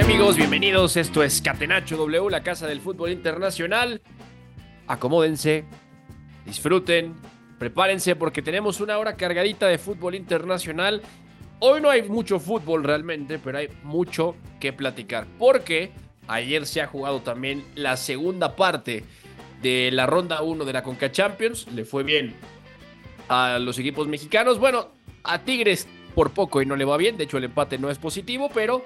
Amigos, bienvenidos. Esto es Catenacho W, la casa del fútbol internacional. Acomódense, disfruten, prepárense porque tenemos una hora cargadita de fútbol internacional. Hoy no hay mucho fútbol realmente, pero hay mucho que platicar. Porque ayer se ha jugado también la segunda parte de la ronda 1 de la Conca Champions. Le fue bien a los equipos mexicanos. Bueno, a Tigres por poco y no le va bien. De hecho, el empate no es positivo, pero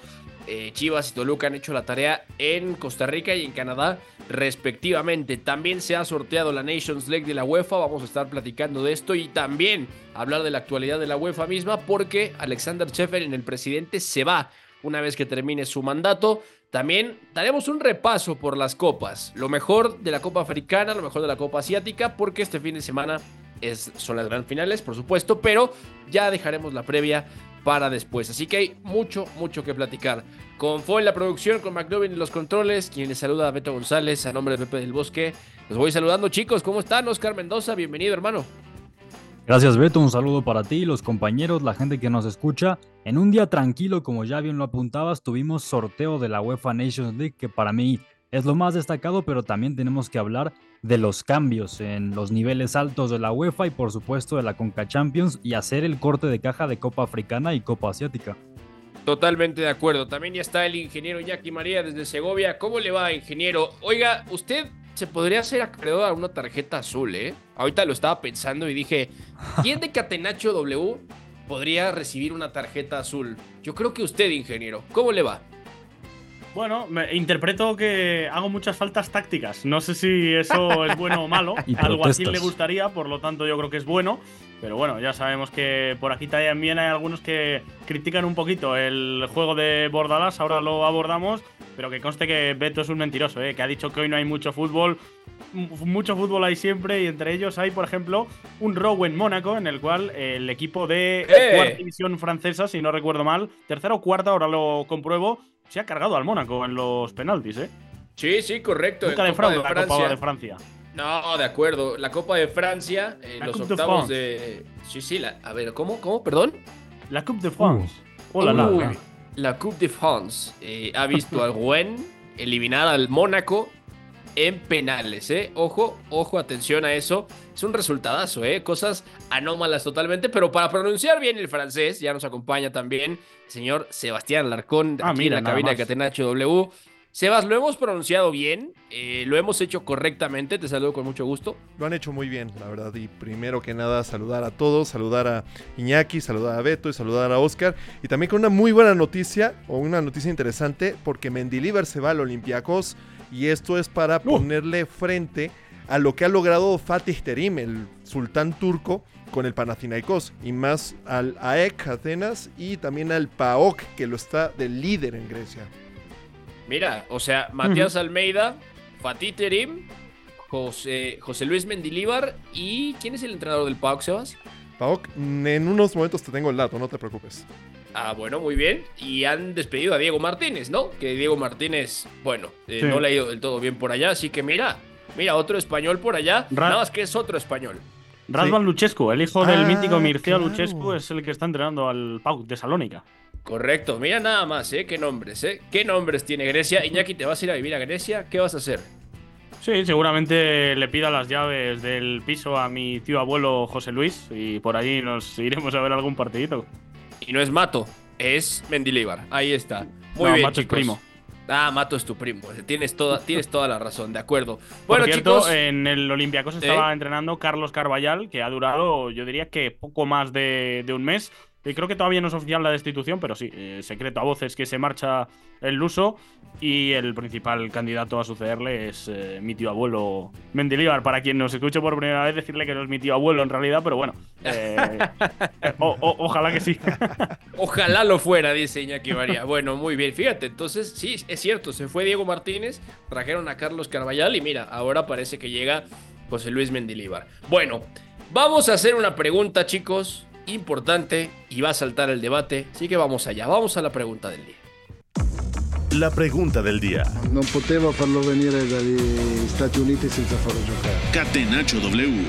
eh, Chivas y Toluca han hecho la tarea en Costa Rica y en Canadá, respectivamente. También se ha sorteado la Nations League de la UEFA. Vamos a estar platicando de esto y también hablar de la actualidad de la UEFA misma, porque Alexander Sheffield, el presidente, se va una vez que termine su mandato. También daremos un repaso por las copas. Lo mejor de la Copa Africana, lo mejor de la Copa Asiática, porque este fin de semana es, son las gran finales, por supuesto, pero ya dejaremos la previa para después. Así que hay mucho, mucho que platicar. Con Fue en la producción, con McLovin en los controles, quien les saluda a Beto González, a nombre de Pepe del Bosque. Los voy saludando, chicos. ¿Cómo están? Oscar Mendoza, bienvenido, hermano. Gracias, Beto. Un saludo para ti, los compañeros, la gente que nos escucha. En un día tranquilo, como ya bien lo apuntabas, tuvimos sorteo de la UEFA Nations League, que para mí es lo más destacado, pero también tenemos que hablar de los cambios en los niveles altos de la UEFA y por supuesto de la Conca Champions y hacer el corte de caja de Copa Africana y Copa Asiática. Totalmente de acuerdo. También ya está el ingeniero Jackie María desde Segovia. ¿Cómo le va, ingeniero? Oiga, usted se podría hacer acreedor a una tarjeta azul, ¿eh? Ahorita lo estaba pensando y dije, ¿quién de Catenacho W podría recibir una tarjeta azul? Yo creo que usted, ingeniero. ¿Cómo le va? Bueno, me interpreto que hago muchas faltas tácticas. No sé si eso es bueno o malo. Algo así le gustaría, por lo tanto yo creo que es bueno. Pero bueno, ya sabemos que por aquí también hay algunos que critican un poquito el juego de Bordalás. Ahora lo abordamos. Pero que conste que Beto es un mentiroso, ¿eh? que ha dicho que hoy no hay mucho fútbol. Mucho fútbol hay siempre y entre ellos hay, por ejemplo, un Row en Mónaco en el cual el equipo de ¡Eh! cuarta división francesa, si no recuerdo mal, tercera o cuarta, ahora lo compruebo, se ha cargado al Mónaco en los penaltis, ¿eh? Sí, sí, correcto. Nunca Copa defrauda la Copa de Francia. No, de acuerdo. La Copa de Francia, La los Coupe de octavos France. de. Sí, sí, la... a ver, ¿cómo? ¿Cómo? ¿Perdón? La Coupe de France. Hola, Uy, la. la Coupe de France eh, ha visto al Rouen eliminar al Mónaco en penales, ¿eh? Ojo, ojo, atención a eso. Es un resultadazo, ¿eh? Cosas anómalas totalmente, pero para pronunciar bien el francés, ya nos acompaña también el señor Sebastián Larcón, Ah, aquí mira, en la cabina de más. Catenacho W. Sebas, lo hemos pronunciado bien, eh, lo hemos hecho correctamente, te saludo con mucho gusto. Lo han hecho muy bien, la verdad. Y primero que nada, saludar a todos, saludar a Iñaki, saludar a Beto y saludar a Oscar. Y también con una muy buena noticia, o una noticia interesante, porque Mendilibar se va al Olympiacos. Y esto es para ponerle frente a lo que ha logrado Fatih Terim, el sultán turco, con el Panathinaikos. Y más al AEK Atenas y también al PAOK, que lo está de líder en Grecia. Mira, o sea, Matías Almeida, Fatih Terim, José, José Luis Mendilíbar y ¿quién es el entrenador del PAOK, Sebas? PAOK, en unos momentos te tengo el dato, no te preocupes. Ah, bueno, muy bien. Y han despedido a Diego Martínez, ¿no? Que Diego Martínez, bueno, eh, Sí. no le ha ido del todo bien por allá, así que mira, mira, otro español por allá. Ra- Nada más que es otro español. Radvan Luchescu, el hijo del Ah, mítico Mircea claro. Luchescu, es el que está entrenando al PAOK de Salónica. Correcto, mira nada más, ¿eh? Qué nombres, ¿eh? ¿Qué nombres tiene Grecia? Iñaki, ¿te vas a ir a vivir a Grecia? ¿Qué vas a hacer? Sí, seguramente le pida las llaves del piso a mi tío abuelo José Luis y por allí nos iremos a ver algún partidito. Y no es Mato, es Mendilibar. Ahí está. Muy No, bien, Mato es primo. Ah, Mato es tu primo. Tienes toda, tienes toda la razón, de acuerdo. Bueno, chicos. En el Olympiacos estaba entrenando Carlos Carballal, que ha durado, yo diría que poco más de, de un mes creo que todavía no es oficial la destitución, pero sí, eh, secreto a voces que se marcha el Luso y el principal candidato a sucederle es eh, mi tío abuelo Mendilibar. Para quien nos escuche por primera vez, decirle que no es mi tío abuelo en realidad, pero bueno, eh, ojalá que sí. ojalá lo fuera, dice Iñaki María. Bueno, muy bien, fíjate, entonces sí, es cierto, se fue Diego Martínez, trajeron a Carlos Carballal y mira, ahora parece que llega José Luis Mendilibar. Bueno, vamos a hacer una pregunta, chicos importante y va a saltar el debate, así que vamos allá, vamos a la pregunta del día. La pregunta del día. No poteva farlo venire dagli Stati Uniti senza farlo giocare. Catenaccio W.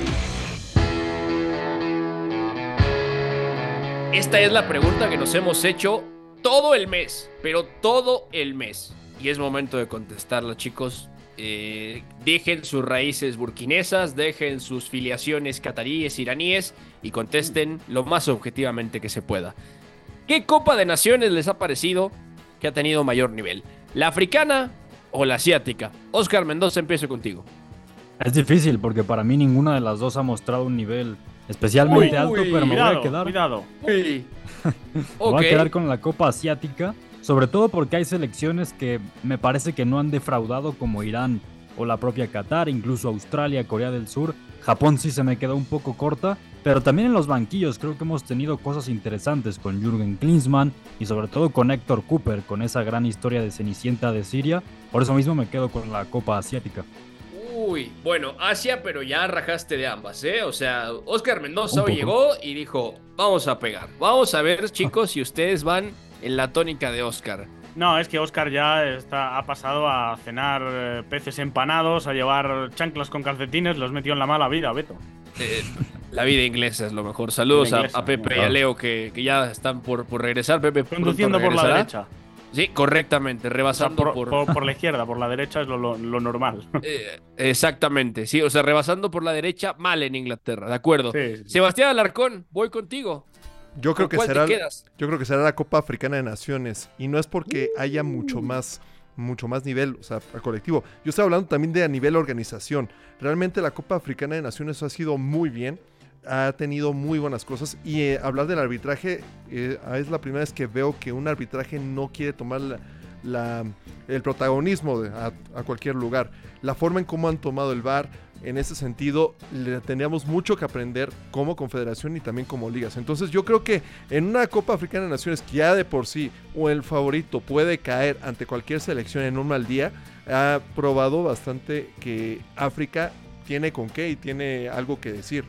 Esta es la pregunta que nos hemos hecho todo el mes, pero todo el mes. Y es momento de contestarla, chicos. Eh, dejen sus raíces burkinesas, dejen sus filiaciones cataríes, iraníes y contesten lo más objetivamente que se pueda. ¿Qué Copa de Naciones les ha parecido que ha tenido mayor nivel? ¿La africana o la asiática? Oscar Mendoza, empiezo contigo. Es difícil porque para mí ninguna de las dos ha mostrado un nivel especialmente alto, pero me voy a quedar. Cuidado. me voy a quedar con la Copa Asiática sobre todo porque hay selecciones que me parece que no han defraudado como Irán o la propia Qatar, incluso Australia, Corea del Sur. Japón sí se me quedó un poco corta, pero también en los banquillos creo que hemos tenido cosas interesantes con Jürgen Klinsmann y sobre todo con Héctor Cooper, con esa gran historia de Cenicienta de Siria. Por eso mismo me quedo con la Copa Asiática. Uy, bueno, Asia, pero ya rajaste de ambas, ¿eh? O sea, Oscar Mendoza hoy llegó y dijo, vamos a pegar. Vamos a ver, chicos, si ustedes van en la tónica de Oscar. No, es que Oscar ya está, ha pasado a cenar eh, peces empanados, a llevar chanclas con calcetines, los metió en la mala vida, Beto. Eh, la vida inglesa es lo mejor. Saludos a, Pepe y a Leo que, ya están por, por regresar. Pepe conduciendo por la derecha. Sí, correctamente, rebasando por, por, la izquierda, por la derecha es lo, normal. Eh, exactamente, sí, o sea, rebasando por la derecha, mal en Inglaterra, de acuerdo. Sebastián Alarcón, voy contigo. Yo creo, que será, yo creo que será la Copa Africana de Naciones. Y no es porque haya mucho uh. más mucho más nivel, o sea, al colectivo. Yo estoy hablando también de a nivel organización. Realmente la Copa Africana de Naciones ha sido muy bien, ha tenido muy buenas cosas y eh, hablar del arbitraje eh, es la primera vez que veo que un arbitraje no quiere tomar la, el protagonismo a, a, cualquier lugar. La forma en cómo han tomado el VAR, en ese sentido le teníamos mucho que aprender como confederación y también como ligas. Entonces yo creo que en una Copa Africana de Naciones que ya de por sí o el favorito puede caer ante cualquier selección en un mal día, ha probado bastante que África tiene con qué y tiene algo que decir.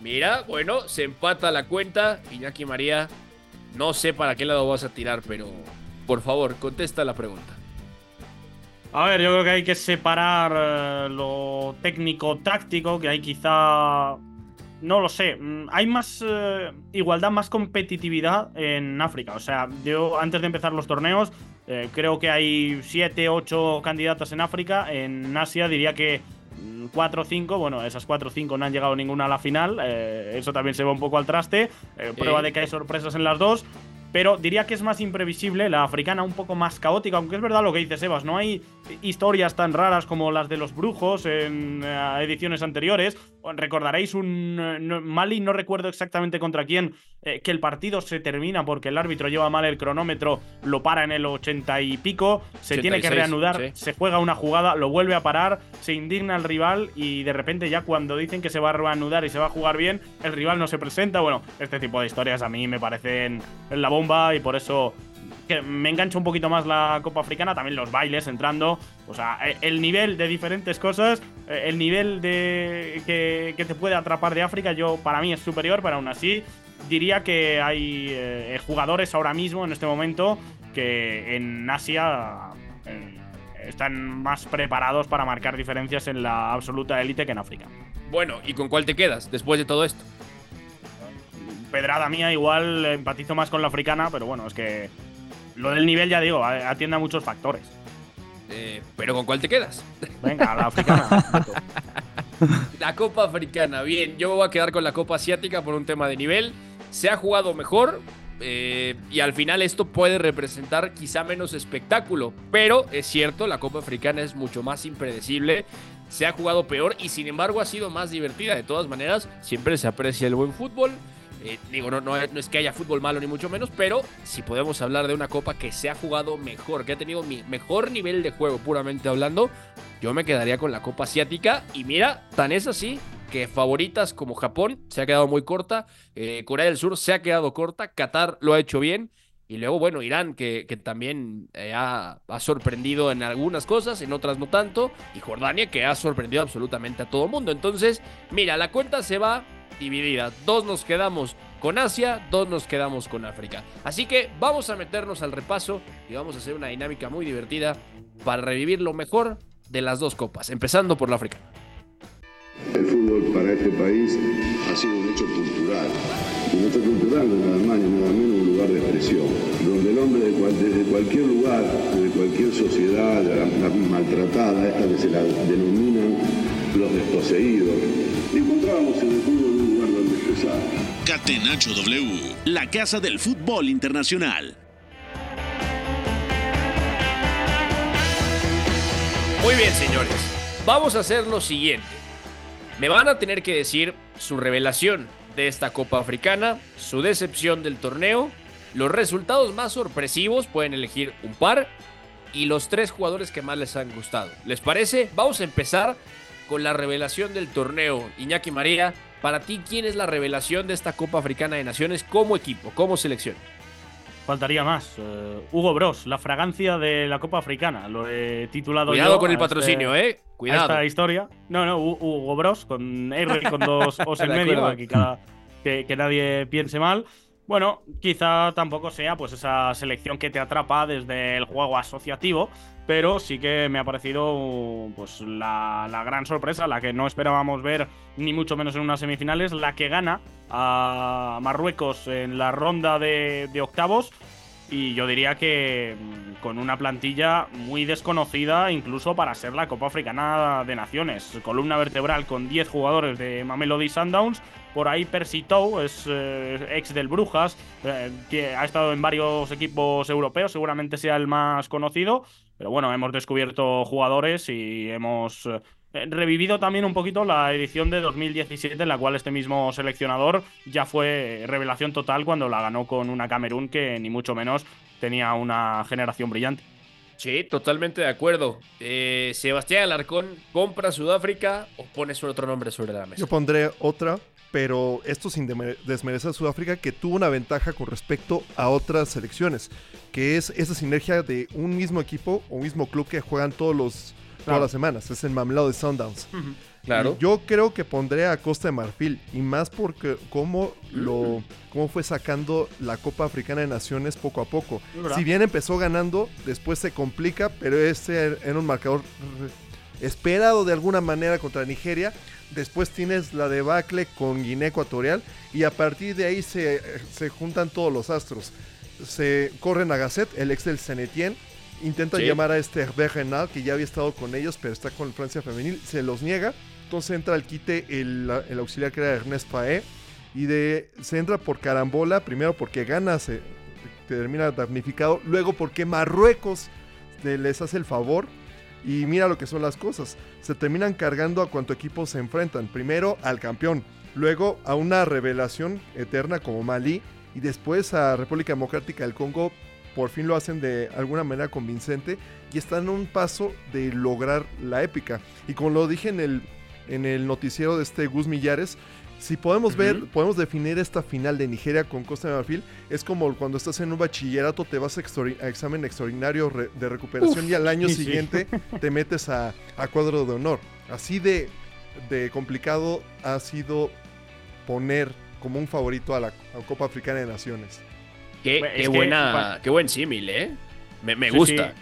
Mira, bueno, se empata la cuenta. Iñaki María, no sé para qué lado vas a tirar, pero por favor, contesta la pregunta. A ver, yo creo que hay que separar eh, lo técnico-táctico, que hay quizá... No lo sé, mm, hay más eh, igualdad, más competitividad en África. O sea, yo antes de empezar los torneos, eh, creo que hay 7, 8 candidatas en África. En Asia diría que 4 mm, o 5, bueno, esas 4 o 5 no han llegado ninguna a la final, eso también se va un poco al traste, prueba de que hay sorpresas en las dos, pero diría que es más imprevisible, la africana un poco más caótica, aunque es verdad lo que dice Sebas, no hay historias tan raras como las de los brujos en eh, ediciones anteriores. Recordaréis un eh, Mali, no recuerdo exactamente contra quién, eh, que el partido se termina porque el árbitro lleva mal el cronómetro, lo para en el 80 y pico, se tiene que reanudar, se juega una jugada, lo vuelve a parar, se indigna el rival y de repente ya cuando dicen que se va a reanudar y se va a jugar bien, el rival no se presenta. Bueno, este tipo de historias a mí me parecen la bomba y por eso que me engancha un poquito más la Copa Africana, también los bailes entrando, o sea, e, el nivel de diferentes cosas, e, el nivel de que, te puede atrapar de África, yo para mí es superior, pero aún así diría que hay eh, jugadores ahora mismo, en este momento, que en Asia eh, están más preparados para marcar diferencias en la absoluta élite que en África. Bueno, ¿y con cuál te quedas después de todo esto? Pedrada mía, igual empatizo más con la africana, pero bueno, es que lo del nivel, ya digo, atiende a muchos factores. Eh, ¿Pero con cuál te quedas? Venga, la africana. la Copa Africana, bien. Yo voy a quedar con la Copa Asiática por un tema de nivel. Se ha jugado mejor, eh, y al final esto puede representar quizá menos espectáculo, pero es cierto, la Copa Africana es mucho más impredecible, se ha jugado peor y sin embargo ha sido más divertida. De todas maneras, siempre se aprecia el buen fútbol. Eh, digo, no, no, es que haya fútbol malo ni mucho menos, pero si podemos hablar de una copa que se ha jugado mejor, que ha tenido mi mejor nivel de juego, puramente hablando, yo me quedaría con la copa asiática. Y mira, tan es así que favoritas como Japón se ha quedado muy corta, eh, Corea del Sur se ha quedado corta, Qatar lo ha hecho bien. Y luego, bueno, Irán, que, que también eh, ha, ha, sorprendido en algunas cosas, en otras no tanto. Y Jordania, que ha sorprendido absolutamente a todo el mundo. Entonces, mira, la cuenta se va dividida. Dos nos quedamos con Asia, dos nos quedamos con África. Así que vamos a meternos al repaso y vamos a hacer una dinámica muy divertida para revivir lo mejor de las dos copas, empezando por la África. El fútbol para este país ha sido un hecho cultural. Y un hecho cultural es nada más ni nada menos un lugar de expresión, donde el hombre desde cualquier lugar, desde cualquier sociedad maltratada, esta que se la denominan los desposeídos, encontramos en el fútbol Catenacho la casa del fútbol internacional. Muy bien, señores. Vamos a hacer lo siguiente. Me van a tener que decir su revelación de esta Copa Africana, su decepción del torneo, los resultados más sorpresivos, pueden elegir un par, y los tres jugadores que más les han gustado. ¿Les parece? Vamos a empezar con la revelación del torneo. Iñaki María, para ti, ¿quién es la revelación de esta Copa Africana de Naciones como equipo, como selección? Faltaría más. Eh, Hugo Bros, la fragancia de la Copa Africana. Lo he titulado Cuidado con el patrocinio, ¿eh? Cuidado. esta historia. No, no, Hugo Bros, con R con dos O's en medio, aquí cada, que, que nadie piense mal. Bueno, quizá tampoco sea pues esa selección que te atrapa desde el juego asociativo, pero sí que me ha parecido pues la, la, gran sorpresa, la que no esperábamos ver ni mucho menos en unas semifinales, la que gana a Marruecos en la ronda de, de octavos y yo diría que mm, con una plantilla muy desconocida incluso para ser la Copa Africana de Naciones. Columna vertebral con 10 jugadores de Mamelody Sundowns. Por ahí Percy Tau, es eh, ex del Brujas, eh, que ha estado en varios equipos europeos, seguramente sea el más conocido. Pero bueno, hemos descubierto jugadores y hemos eh, revivido también un poquito la edición de 2017 en la cual este mismo seleccionador ya fue revelación total cuando la ganó con una Camerún que ni mucho menos tenía una generación brillante. Sí, totalmente de acuerdo. Eh, Sebastián Alarcón, ¿compra Sudáfrica o pones otro nombre sobre la mesa? Yo pondré otra, pero esto sin desmerecer a Sudáfrica, que tuvo una ventaja con respecto a otras selecciones, que es esa sinergia de un mismo equipo o mismo club que juegan todos los todas las semanas. Es el Mamelado de Sundowns. Claro. Y yo creo que pondré a Costa de Marfil. Y más porque cómo, lo, cómo fue sacando la Copa Africana de Naciones poco a poco. Si bien empezó ganando, después se complica, pero ese era un marcador esperado de alguna manera contra Nigeria. Después tienes la debacle con Guinea Ecuatorial. Y a partir de ahí se, se juntan todos los astros. Se corren a Gasset, el ex del Senetien Intenta llamar a este Hervé Renal, que ya había estado con ellos, pero está con Francia Femenil. Se los niega. Entonces entra al quite el, auxiliar que era Ernest Paé. Y de, se entra por carambola. Primero porque gana, se termina damnificado. Luego porque Marruecos les hace el favor. Y mira lo que son las cosas. Se terminan cargando a cuanto equipo se enfrentan. Primero al campeón. Luego a una revelación eterna como Malí. Y después a República Democrática del Congo por fin lo hacen de alguna manera convincente y están a un paso de lograr la épica. Y como lo dije en el, en el noticiero de este Gus Millares, si podemos ver, podemos definir esta final de Nigeria con Costa de Marfil, es como cuando estás en un bachillerato, te vas a, examen extraordinario de recuperación y al año siguiente te metes a, cuadro de honor. Así de, de complicado ha sido poner como un favorito a la Copa Africana de Naciones. Qué, buena, qué buen símil, ¿eh? Me, gusta.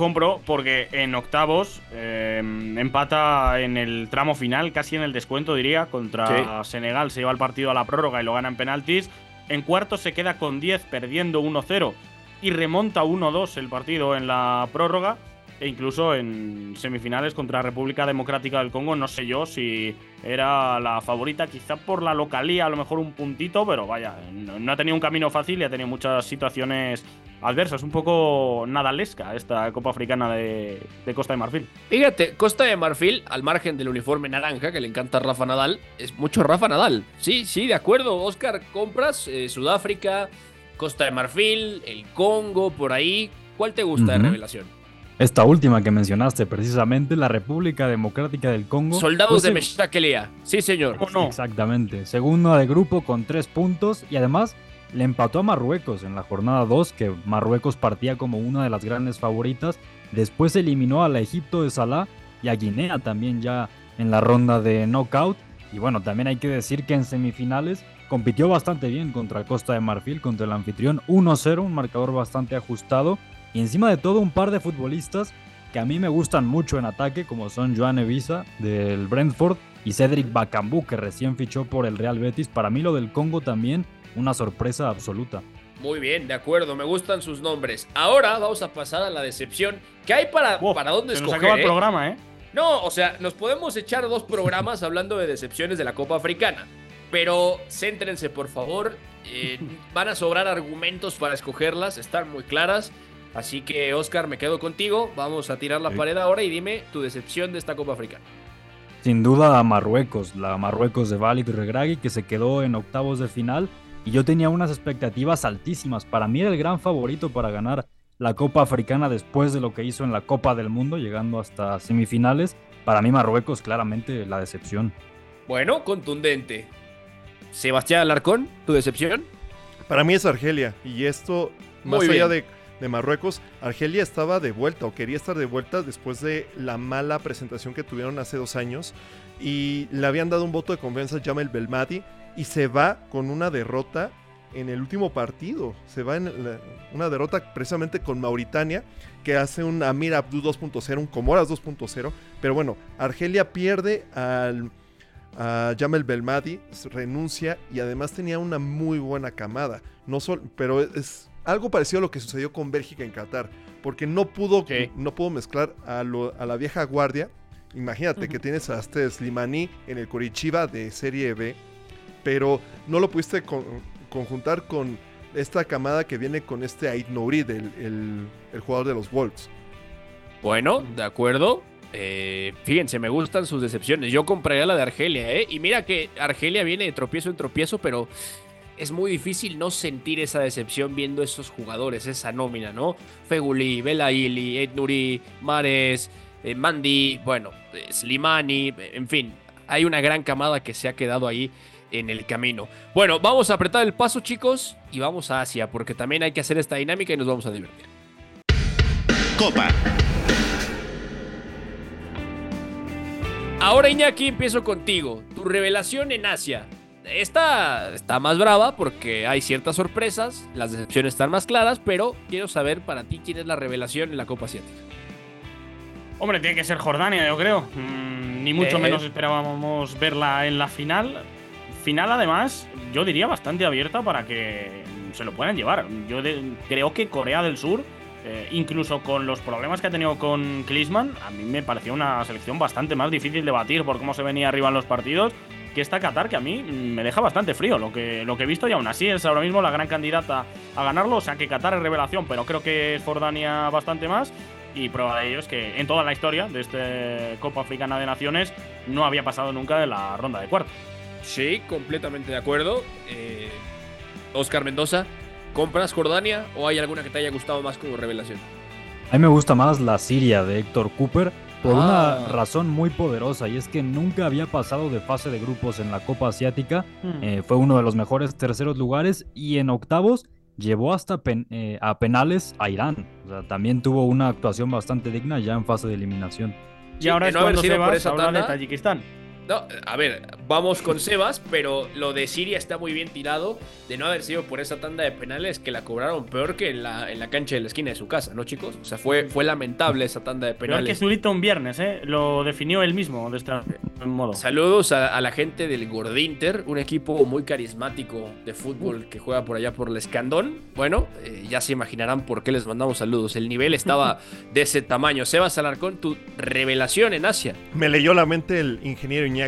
Compro porque en octavos eh, empata en el tramo final, casi en el descuento diría, contra Senegal. Se lleva el partido a la prórroga y lo gana en penaltis. En cuartos se queda con 10, perdiendo 1-0 y remonta 1-2 el partido en la prórroga. E incluso en semifinales contra República Democrática del Congo, no sé yo si era la favorita, quizá por la localía, a lo mejor un puntito, pero vaya, no, ha tenido un camino fácil y ha tenido muchas situaciones adversas, un poco nadalesca esta Copa Africana de, Costa de Marfil. Fíjate, Costa de Marfil, al margen del uniforme naranja que le encanta a Rafa Nadal, es mucho Rafa Nadal. Sí, sí, de acuerdo, Oscar, compras eh, Sudáfrica, Costa de Marfil, el Congo, por ahí. ¿Cuál te gusta de revelación? Esta última que mencionaste, precisamente, la República Democrática del Congo. Soldados de Meshtakelia. Sí, señor. Exactamente. Segunda de grupo con tres puntos y además le empató a Marruecos en la jornada 2, que Marruecos partía como una de las grandes favoritas. Después eliminó a la Egipto de Salah y a Guinea también ya en la ronda de knockout. Y bueno, también hay que decir que en semifinales compitió bastante bien contra Costa de Marfil, contra el anfitrión 1-0, un marcador bastante ajustado. Y encima de todo un par de futbolistas que a mí me gustan mucho en ataque, como son Joan Evisa del Brentford y Cedric Bakambu, que recién fichó por el Real Betis. Para mí lo del Congo también una sorpresa absoluta. Muy bien, de acuerdo, me gustan sus nombres. Ahora vamos a pasar a la decepción. ¿Qué hay para, para dónde escoger? Nos el eh? programa, ¿eh? No, o sea, nos podemos echar dos programas hablando de decepciones de la Copa Africana. Pero céntrense, por favor. Eh, van a sobrar argumentos para escogerlas, están muy claras. Así que, Oscar, me quedo contigo. Vamos a tirar la pared ahora y dime tu decepción de esta Copa Africana. Sin duda a Marruecos, la Marruecos de Walid Regragui, que se quedó en octavos de final. Y yo tenía unas expectativas altísimas. Para mí era el gran favorito para ganar la Copa Africana después de lo que hizo en la Copa del Mundo, llegando hasta semifinales. Para mí Marruecos claramente la decepción. Bueno, contundente. Sebastián Alarcón, ¿tu decepción? Para mí es Argelia. Y esto, más allá de, Marruecos, Argelia estaba de vuelta o quería estar de vuelta después de la mala presentación que tuvieron hace dos años. Y le habían dado un voto de confianza a Jamel Belmadi y se va con una derrota en el último partido. Se va en una derrota precisamente con Mauritania, que hace un Amir Abdu 2.0, un Comoras 2.0. Pero bueno, Argelia pierde al a Jamel Belmadi, renuncia y además tenía una muy buena camada. No pero es algo parecido a lo que sucedió con Bélgica en Qatar, porque no pudo, no pudo mezclar a, la vieja guardia. Imagínate que tienes a este Slimani en el Corichiba de Serie B, pero no lo pudiste conjuntar con esta camada que viene con este Ait Nouri, el, el jugador de los Wolves. Bueno, de acuerdo. Eh, fíjense, me gustan sus decepciones. Yo compraría la de Argelia, ¿eh? Y mira que Argelia viene de tropiezo en tropiezo, pero es muy difícil no sentir esa decepción viendo esos jugadores, esa nómina, ¿no? Feguli, Belaili, Ednuri, Mares, eh, Mandi, bueno, Slimani, en fin, hay una gran camada que se ha quedado ahí en el camino. Bueno, vamos a apretar el paso, chicos, y vamos a Asia, porque también hay que hacer esta dinámica y nos vamos a divertir. Copa. Ahora Iñaki, empiezo contigo. Tu revelación en Asia. Esta está más brava porque hay ciertas sorpresas, las decepciones están más claras, pero quiero saber para ti quién es la revelación en la Copa Asiática. Hombre, tiene que ser Jordania, yo creo. Mm, ni mucho menos esperábamos verla en la final. Final, además, yo diría bastante abierta para que se lo puedan llevar. Yo creo que Corea del Sur eh, incluso con los problemas que ha tenido con Klinsmann, a mí me pareció una selección bastante más difícil de batir por cómo se venía arriba en los partidos que esta Qatar, que a mí me deja bastante frío lo que, lo que he visto y aún así es ahora mismo la gran candidata a ganarlo. O sea que Qatar es revelación, pero creo que es Jordania bastante más. Y prueba de ello es que en toda la historia de este Copa Africana de Naciones no había pasado nunca de la ronda de cuartos. Sí, completamente de acuerdo. Eh, Oscar Mendoza, ¿Compras Jordania o hay alguna que te haya gustado más como revelación? A mí me gusta más la Siria de Héctor Cooper por una ah. razón muy poderosa y es que nunca había pasado de fase de grupos en la Copa Asiática. Hmm. Eh, fue uno de los mejores terceros lugares y en octavos llevó hasta eh, a penales a Irán. O sea, también tuvo una actuación bastante digna ya en fase de eliminación. Y ahora es cuando se va a hablar de Tayikistán. No, a ver, vamos con Sebas, pero lo de Siria está muy bien tirado de no haber sido por esa tanda de penales que la cobraron peor que en la, en la cancha de la esquina de su casa, ¿no, chicos? O sea, fue, fue lamentable esa tanda de penales. Pero que Zurita un viernes, ¿eh? Lo definió él mismo de este modo. Saludos a, la gente del Gordinter, un equipo muy carismático de fútbol que juega por allá por el Escandón. Bueno, eh, ya se imaginarán por qué les mandamos saludos. El nivel estaba de ese tamaño. Sebas Alarcón, tu revelación en Asia. Me leyó la mente el ingeniero Iñaki.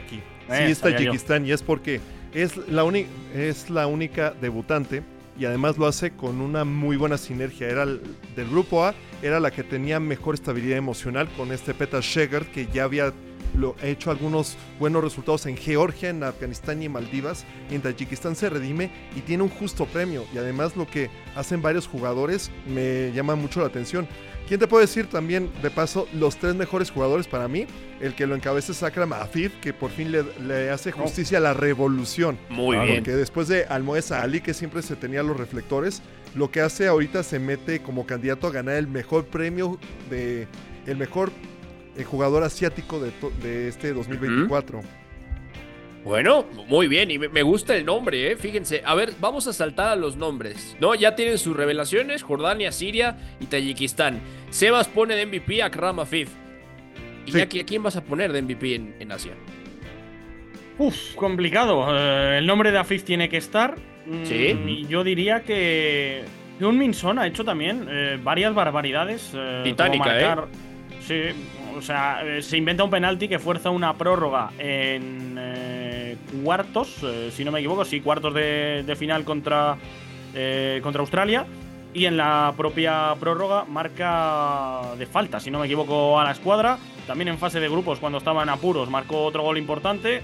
Sí, es Tayikistán y es porque es la, es la única debutante y además lo hace con una muy buena sinergia. Era del grupo A, era la que tenía mejor estabilidad emocional con este Peter Shegard que ya había lo, hecho algunos buenos resultados en Georgia, en Afganistán y en Maldivas. en Tayikistán se redime y tiene un justo premio. Y además lo que hacen varios jugadores me llama mucho la atención. ¿Quién te puede decir también, de paso, los tres mejores jugadores para mí? El que lo encabeza es Akram Afif, que por fin le, hace justicia a la revolución. Muy bien. Porque después de Almoeza Ali, que siempre se tenía los reflectores, lo que hace ahorita se mete como candidato a ganar el mejor premio de. El mejor el jugador asiático de, este 2024. Bueno, muy bien, y me gusta el nombre, ¿eh? Fíjense, a ver, vamos a saltar a los nombres, ¿no? Ya tienen sus revelaciones, Jordania, Siria y Tayikistán. Sebas pone de MVP a Kram Afif. ¿Y ya, ¿a quién vas a poner de MVP en, Asia? Uf, complicado. Eh, el nombre de Afif tiene que estar. Mm, sí. Y yo diría que un Minson ha hecho también eh, varias barbaridades. Eh, Titánica, ¿eh? Sí, o sea, eh, se inventa un penalti que fuerza una prórroga en eh, cuartos, eh, si no me equivoco, sí, cuartos de, final contra, contra Australia. Y en la propia prórroga marca de falta, si no me equivoco, a la escuadra. También en fase de grupos, cuando estaban apuros, marcó otro gol importante.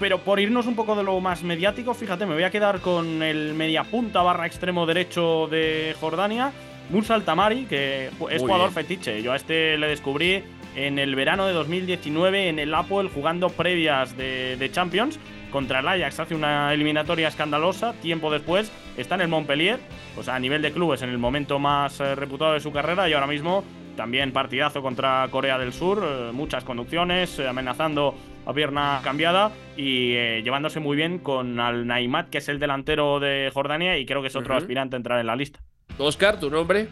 Pero por irnos un poco de lo más mediático, fíjate, me voy a quedar con el mediapunta barra extremo derecho de Jordania Musa Altamari, que es jugador fetiche. Yo a este le descubrí en el verano de 2019 en el Apple jugando previas de, Champions contra el Ajax. Hace una eliminatoria escandalosa. Tiempo después está en el Montpellier, o sea, a nivel de clubes en el momento más eh, reputado de su carrera y ahora mismo también partidazo contra Corea del Sur. Eh, muchas conducciones, eh, amenazando a pierna cambiada y llevándose muy bien con Al Naimat, que es el delantero de Jordania y creo que es otro aspirante a entrar en la lista. Oscar, tu nombre.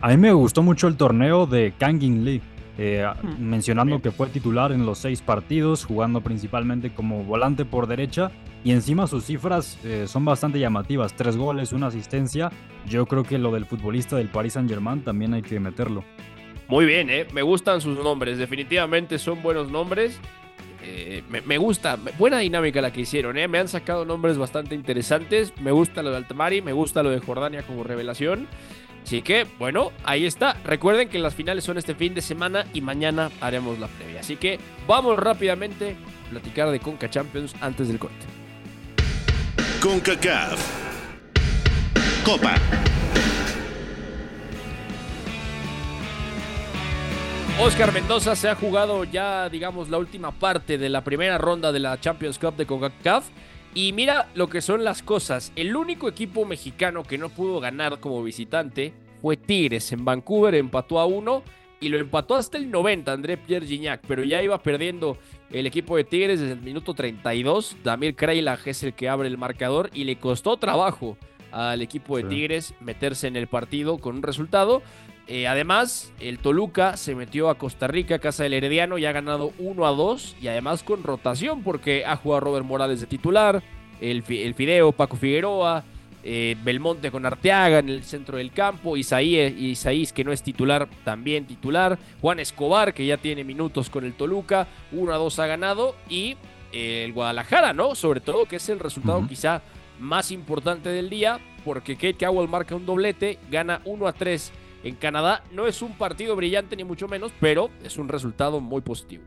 A mí me gustó mucho el torneo de Kangin Lee, eh, hmm. mencionando que fue titular en los seis partidos, jugando principalmente como volante por derecha. Y encima sus cifras eh, son bastante llamativas, tres goles, una asistencia. Yo creo que lo del futbolista del Paris Saint Germain también hay que meterlo. Muy bien, ¿eh? me gustan sus nombres, definitivamente son buenos nombres. Eh, me, gusta, buena dinámica la que hicieron, ¿eh? me han sacado nombres bastante interesantes, me gusta lo de Altamari, me gusta lo de Jordania como revelación. Así que, bueno, ahí está. Recuerden que las finales son este fin de semana y mañana haremos la previa. Así que vamos rápidamente a platicar de Conca Champions antes del corte. CONCACAF Copa Oscar Mendoza se ha jugado ya, digamos, la última parte de la primera ronda de la Champions Cup de CONCACAF. Y mira lo que son las cosas. El único equipo mexicano que no pudo ganar como visitante fue Tigres. En Vancouver empató a uno y lo empató hasta el 90 André Pierre Gignac, pero ya iba perdiendo el equipo de Tigres desde el minuto 32. Damir Kreilach es el que abre el marcador y le costó trabajo al equipo de Tigres meterse en el partido con un resultado. Eh, además, el Toluca se metió a Costa Rica, casa del Herediano, y ha ganado 1 a 2 y además con rotación porque ha jugado Robert Morales de titular, el, Fideo, Paco Figueroa, eh, Belmonte con Arteaga en el centro del campo, Isaías, Isaías que no es titular, también titular, Juan Escobar que ya tiene minutos con el Toluca, 1 a 2 ha ganado y eh, el Guadalajara, ¿no? Sobre todo que es el resultado quizá más importante del día porque Kate Cowell marca un doblete, gana 1 a 3 en Canadá. No es un partido brillante ni mucho menos, pero es un resultado muy positivo.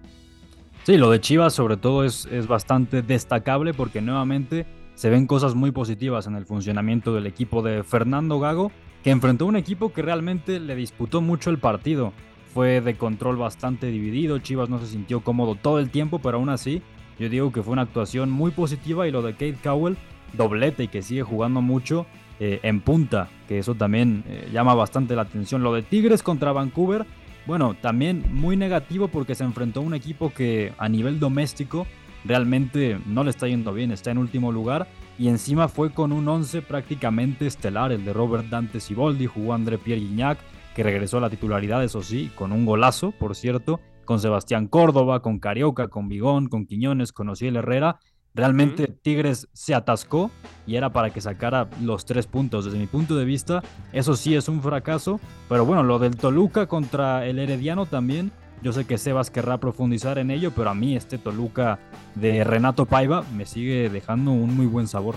Sí, lo de Chivas sobre todo es, es bastante destacable porque nuevamente se ven cosas muy positivas en el funcionamiento del equipo de Fernando Gago, que enfrentó un equipo que realmente le disputó mucho el partido. Fue de control bastante dividido, Chivas no se sintió cómodo todo el tiempo, pero aún así yo digo que fue una actuación muy positiva y lo de Kate Cowell, doblete y que sigue jugando mucho, eh, en punta, que eso también eh, llama bastante la atención. Lo de Tigres contra Vancouver, bueno, también muy negativo porque se enfrentó a un equipo que a nivel doméstico realmente no le está yendo bien, está en último lugar y encima fue con un 11 prácticamente estelar, el de Robert Dante Siboldi, jugó André Pierre Gignac, que regresó a la titularidad, eso sí, con un golazo, por cierto, con Sebastián Córdoba, con Carioca, con Bigón, con Quiñones, con Ociel Herrera. Realmente Tigres se atascó y era para que sacara los tres puntos. Desde mi punto de vista, eso sí es un fracaso. Pero bueno, lo del Toluca contra el Herediano también. Yo sé que Sebas querrá profundizar en ello, pero a mí este Toluca de Renato Paiva me sigue dejando un muy buen sabor.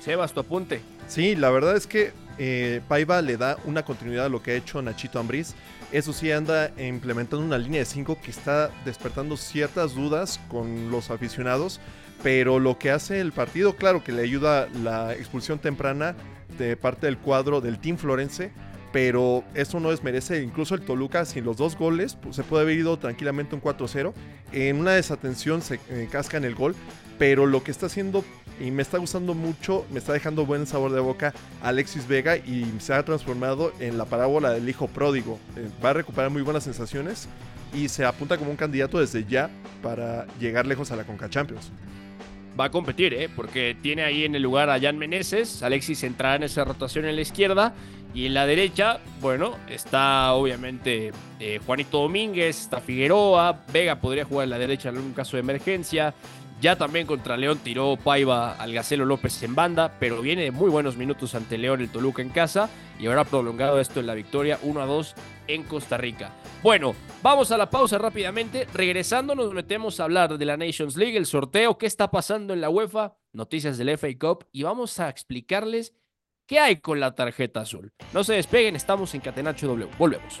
Sebas, tu apunte. Sí, la verdad es que eh, Paiva le da una continuidad a lo que ha hecho Nachito Ambriz. Eso sí, anda implementando una línea de 5 que está despertando ciertas dudas con los aficionados. Pero lo que hace el partido, claro que le ayuda la expulsión temprana de parte del cuadro del Team Florense. Pero eso no desmerece, incluso el Toluca sin los dos goles, pues, se puede haber ido tranquilamente un 4-0. En una desatención se eh, casca en el gol, pero lo que está haciendo y me está gustando mucho, me está dejando buen sabor de boca Alexis Vega y se ha transformado en la parábola del hijo pródigo. Eh, va a recuperar muy buenas sensaciones y se apunta como un candidato desde ya para llegar lejos a la Conca Champions. Va a competir, ¿eh? porque tiene ahí en el lugar a Jan Meneses, Alexis entrará en esa rotación en la izquierda. Y en la derecha, bueno, está obviamente eh, Juanito Domínguez, está Figueroa, Vega podría jugar en la derecha en algún caso de emergencia, ya también contra León tiró Paiva al Gacelo López en banda, pero viene de muy buenos minutos ante León el Toluca en casa y habrá prolongado esto en la victoria 1 a 2 en Costa Rica. Bueno, vamos a la pausa rápidamente. Regresando nos metemos a hablar de la Nations League, el sorteo, qué está pasando en la UEFA, noticias del FA Cup y vamos a explicarles qué hay con la tarjeta azul. No se despeguen, estamos en Catenacho W. Volvemos.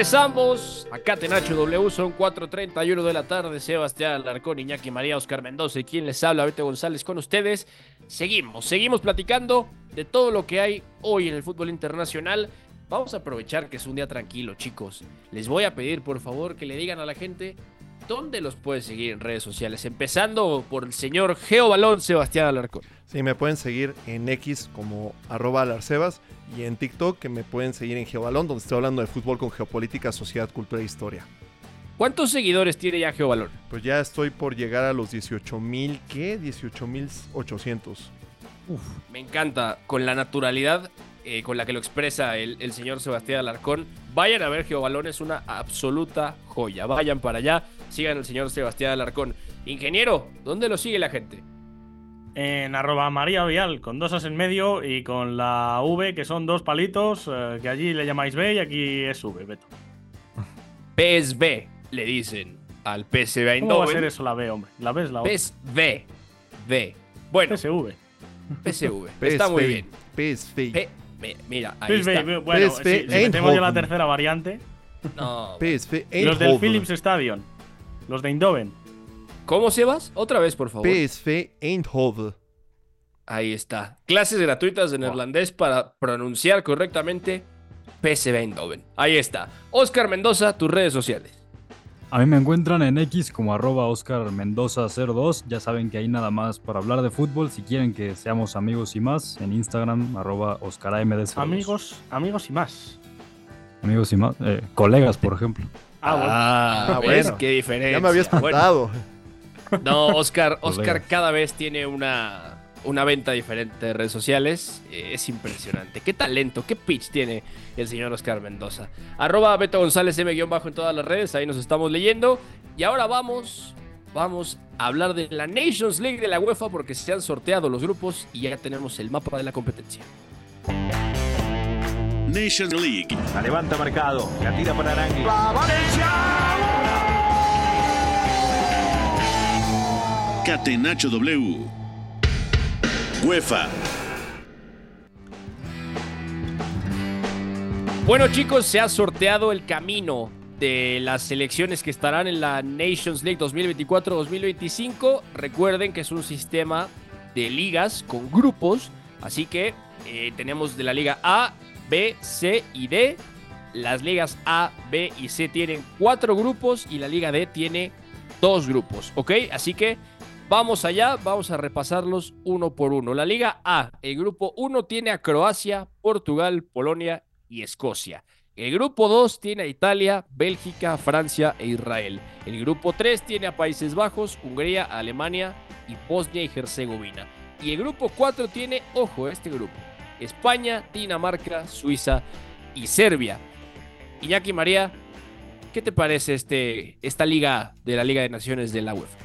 Regresamos a Catenacho W, son 4.31 de la tarde. Sebastián Alarcón, Iñaki María, Oscar Mendoza y quien les habla, Beto González con ustedes. Seguimos, seguimos platicando de todo lo que hay hoy en el fútbol internacional. Vamos a aprovechar que es un día tranquilo, chicos. Les voy a pedir, por favor, que le digan a la gente dónde los puede seguir en redes sociales. Empezando por el señor Geobalón Sebastián Alarcón. Sí, me pueden seguir en X como arroba alarcebas y en TikTok que me pueden seguir en Geobalón, donde estoy hablando de fútbol con geopolítica, sociedad, cultura e historia. ¿Cuántos seguidores tiene ya Geobalón? Pues ya estoy por llegar a los 18 mil, ¿qué? 18 mil 800. Uf, me encanta con la naturalidad eh, con la que lo expresa el, el, señor Sebastián Alarcón. Vayan a ver Geobalón, es una absoluta joya. Vayan para allá, sigan al señor Sebastián Alarcón. Ingeniero, ¿dónde lo sigue la gente? en arroba María Vial, con dos as en medio y con la V, que son dos palitos, eh, que allí le llamáis B y aquí es V, Beto. PSV, le dicen al PSV Eindhoven. ¿Cómo va a ser eso la B, hombre? La B es la O. PSV. V. Bueno. PSV. PSV. Está muy bien. PSV. P mira, ahí PSV, está. bueno, PSV si, si metemos ya la tercera variante. No. PSV Los del. Philips Stadion. Los de Eindhoven. ¿Cómo, Sebas? Otra vez, por favor. PSV Eindhoven. Ahí está. Clases gratuitas de neerlandés para pronunciar correctamente PSV Eindhoven. Ahí está. Oscar Mendoza, tus redes sociales. A mí me encuentran en X como arroba Oscar Mendoza 02. Ya saben que hay nada más para hablar de fútbol. Si quieren que seamos amigos y más, en Instagram arroba Oscar AMD02. Amigos, amigos y más. Amigos y más. eh, colegas, por ejemplo. Ah, bueno. Ah, bueno. ¿ves? Qué diferencia. Ya me había Bueno, espantado. no, Oscar, Oscar cada vez tiene una, una venta diferente de redes sociales. Eh, Es impresionante. Qué talento, qué pitch tiene el señor Oscar Mendoza. Arroba Beto González M-bajo en todas las redes. Ahí nos estamos leyendo. Y ahora vamos, vamos a hablar de la Nations League de la UEFA porque se han sorteado los grupos y ya tenemos el mapa de la competencia. Nations League. La levanta marcado, la tira para Arangui. Catenacho W. UEFA. Bueno chicos, se ha sorteado el camino de las selecciones que estarán en la Nations League 2024-2025. Recuerden que es un sistema de ligas con grupos, así que eh, tenemos de la liga A, B, C y D. Las ligas A, B y C tienen cuatro grupos y la liga D tiene dos grupos, ¿ok? Así que vamos allá, vamos a repasarlos uno por uno. La liga A, el grupo 1 tiene a Croacia, Portugal, Polonia y Escocia. El grupo 2 tiene a Italia, Bélgica, Francia e Israel. El grupo 3 tiene a Países Bajos, Hungría, Alemania y Bosnia y Herzegovina. Y el grupo 4 tiene, ojo, este grupo, España, Dinamarca, Suiza y Serbia. Iñaki María, ¿qué te parece este, esta liga de la Liga de Naciones de la UEFA?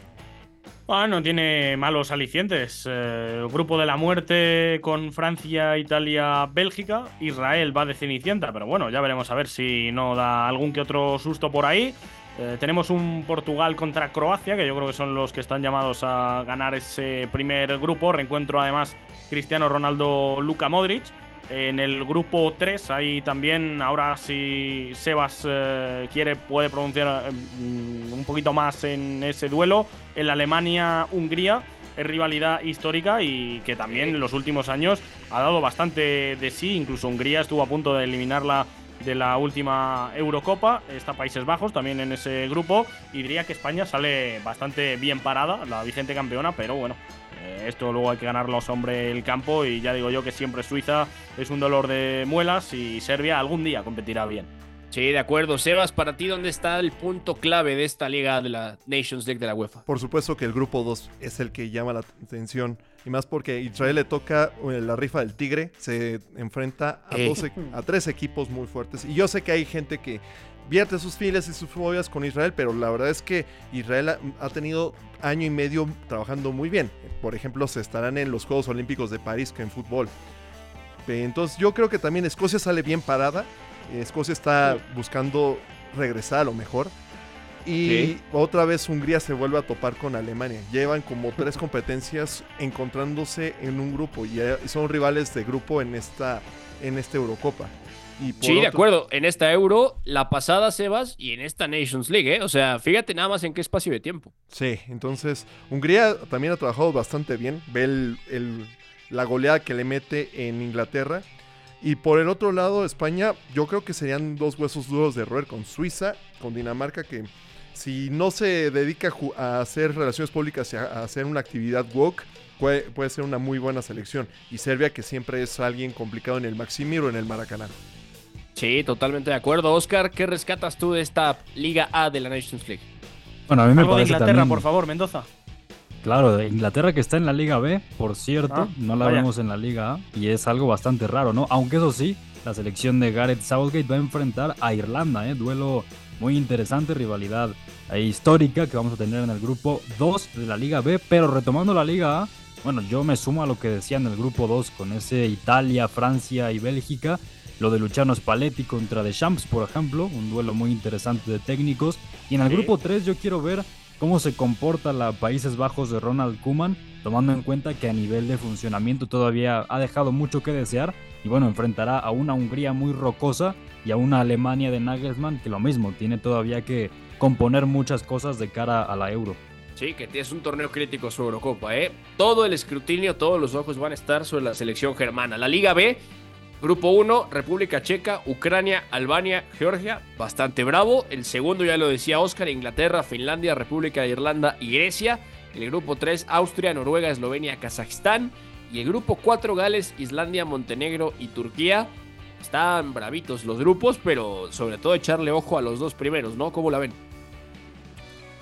Ah, no tiene malos alicientes. Eh, grupo de la muerte con Francia, Italia, Bélgica. Israel va de Cenicienta, pero bueno, ya veremos a ver si no da algún que otro susto por ahí. Eh, tenemos un Portugal contra Croacia, que yo creo que son los que están llamados a ganar ese primer grupo. Reencuentro además Cristiano Ronaldo, Luka Modric. En el grupo 3 hay también, ahora si Sebas eh, quiere, puede pronunciar mm, un poquito más en ese duelo, el Alemania-Hungría es rivalidad histórica y que también en los últimos años ha dado bastante de sí, incluso Hungría estuvo a punto de eliminarla de la última Eurocopa, está Países Bajos también en ese grupo y diría que España sale bastante bien parada, la vigente campeona, pero bueno, eh, esto luego hay que ganarlo sobre el campo y ya digo yo que siempre Suiza es un dolor de muelas y Serbia algún día competirá bien. Sí, de acuerdo. Sebas, para ti, ¿dónde está el punto clave de esta liga de la Nations League de la UEFA? Por supuesto que el grupo 2 es el que llama la atención. Y más porque Israel le toca eh, la rifa del Tigre. Se enfrenta a, eh. a tres equipos muy fuertes. Y yo sé que hay gente que vierte sus filas y sus fobias con Israel, pero la verdad es que Israel ha, tenido año y medio trabajando muy bien. Por ejemplo, se estarán en los Juegos Olímpicos de París que en fútbol. Entonces yo creo que también Escocia sale bien parada. Escocia está buscando regresar a lo mejor. Y otra vez Hungría se vuelve a topar con Alemania. Llevan como tres competencias encontrándose en un grupo y son rivales de grupo en esta, en esta Eurocopa sí, de acuerdo. En esta Euro, la pasada Sebas y en esta Nations League, ¿eh? O sea, fíjate nada más en qué espacio de tiempo. Sí, entonces Hungría también ha trabajado bastante bien. Ve el, la goleada que le mete en Inglaterra. Y por el otro lado, España, yo creo que serían dos huesos duros de roer con Suiza, con Dinamarca, que si no se dedica a hacer relaciones públicas y a hacer una actividad woke, puede, puede ser una muy buena selección. Y Serbia, que siempre es alguien complicado en el Maximiro, en el Maracaná. Sí, totalmente de acuerdo. Oscar, ¿qué rescatas tú de esta Liga A de la Nations League? Bueno, a mí me Algo parece de Inglaterra, por favor, Mendoza. Claro, de Inglaterra que está en la Liga B, por cierto, ah, no la vemos en la Liga A y es algo bastante raro, ¿no? Aunque eso sí, la selección de Gareth Southgate va a enfrentar a Irlanda, ¿eh? Duelo muy interesante, rivalidad eh, histórica que vamos a tener en el grupo 2 de la Liga B, pero retomando la Liga A, bueno, yo me sumo a lo que decía en el grupo 2 con ese Italia, Francia y Bélgica lo de Luciano Spalletti contra The Champs, por ejemplo, un duelo muy interesante de técnicos. Y en el grupo 3 yo quiero ver cómo se comporta la Países Bajos de Ronald Koeman, tomando en cuenta que a nivel de funcionamiento todavía ha dejado mucho que desear. Y bueno, enfrentará a una Hungría muy rocosa y a una Alemania de Nagelsmann que lo mismo, tiene todavía que componer muchas cosas de cara a la Euro. Sí, que es un torneo crítico su Eurocopa, ¿eh? Todo el escrutinio, todos los ojos van a estar sobre la selección germana. La Liga B Grupo 1, República Checa, Ucrania, Albania, Georgia, bastante bravo. El segundo ya lo decía Oscar, Inglaterra, Finlandia, República de Irlanda y Grecia. El grupo 3, Austria, Noruega, Eslovenia, Kazajistán. Y el grupo 4, Gales, Islandia, Montenegro y Turquía. Están bravitos los grupos, pero sobre todo echarle ojo a los dos primeros, ¿no? ¿Cómo la ven?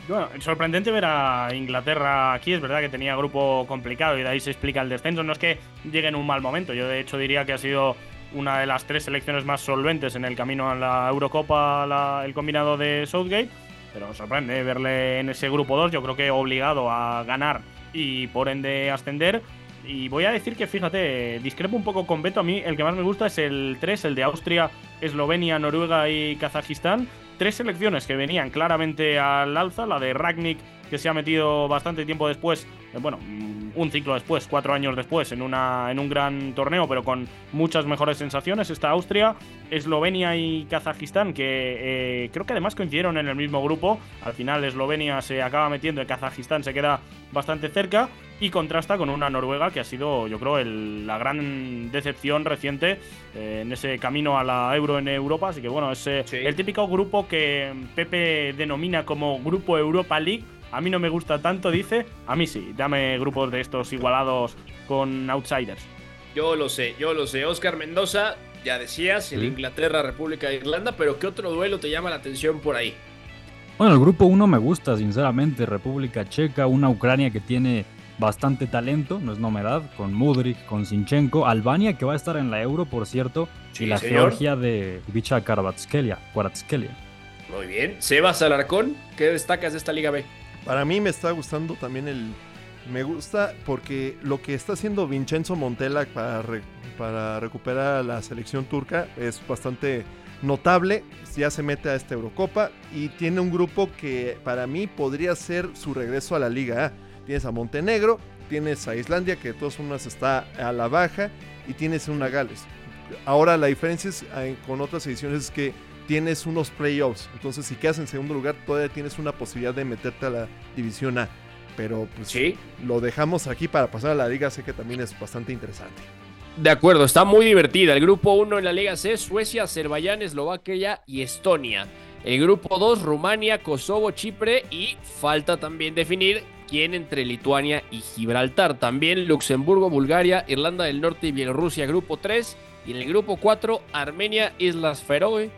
Bueno, sorprendente ver a Inglaterra aquí. Es verdad que tenía grupo complicado y de ahí se explica el descenso. No es que llegue en un mal momento. Yo, de hecho, diría que ha sido una de las tres selecciones más solventes en el camino a la Eurocopa, el combinado de Southgate. Pero sorprende verle en ese grupo 2, yo creo que obligado a ganar y por ende ascender. Y voy a decir que, fíjate, discrepo un poco con Beto. A mí el que más me gusta es el 3, el de Austria, Eslovenia, Noruega y Kazajistán. Tres selecciones que venían claramente al alza. La de Ragnik, que se ha metido bastante tiempo después, eh, bueno, mm, un ciclo después, cuatro años después, en, una, en un gran torneo, pero con muchas mejores sensaciones. Está Austria, Eslovenia y Kazajistán, que eh, creo que además coincidieron en el mismo grupo. Al final Eslovenia se acaba metiendo y Kazajistán se queda bastante cerca y contrasta con una Noruega que ha sido, yo creo, la gran decepción reciente eh, en ese camino a la Euro en Europa. Así que bueno, es eh, el típico grupo que Pepe denomina como Grupo Europa League. A mí no me gusta tanto, dice. A mí sí, dame grupos de estos igualados con outsiders. Yo lo sé, yo lo sé. Oscar Mendoza, ya decías, el Inglaterra, República de Irlanda, pero ¿qué otro duelo te llama la atención por ahí? Bueno, el grupo 1 me gusta, sinceramente. República Checa, una Ucrania que tiene bastante talento, no es novedad, con Mudrik, con Sinchenko, Albania que va a estar en la Euro, por cierto, y la Georgia de Vicha Karabatskelia, Muy bien. Sebas Alarcón, ¿qué destacas de esta Liga B? Para mí me está gustando también el... Me gusta porque lo que está haciendo Vincenzo Montella para, para recuperar a la selección turca es bastante notable. Ya se mete a esta Eurocopa y tiene un grupo que para mí podría ser su regreso a la Liga A Tienes a Montenegro, tienes a Islandia, que de todas formas está a la baja, y tienes una Gales. Ahora la diferencia eh, con otras ediciones es que tienes unos playoffs. Entonces, si quedas en segundo lugar, todavía tienes una posibilidad de meterte a la división A. Pero pues ¿Sí? lo dejamos aquí para pasar a la liga, sé que también es bastante interesante. De acuerdo, está muy divertida. El grupo 1 en la Liga C, Suecia, Azerbaiyán, Eslovaquia y Estonia. El grupo 2, Rumania, Kosovo, Chipre y falta también definir entre Lituania y Gibraltar. También Luxemburgo, Bulgaria, Irlanda del Norte y Bielorrusia, grupo 3. Y en el grupo 4, Armenia, Islas Feroe,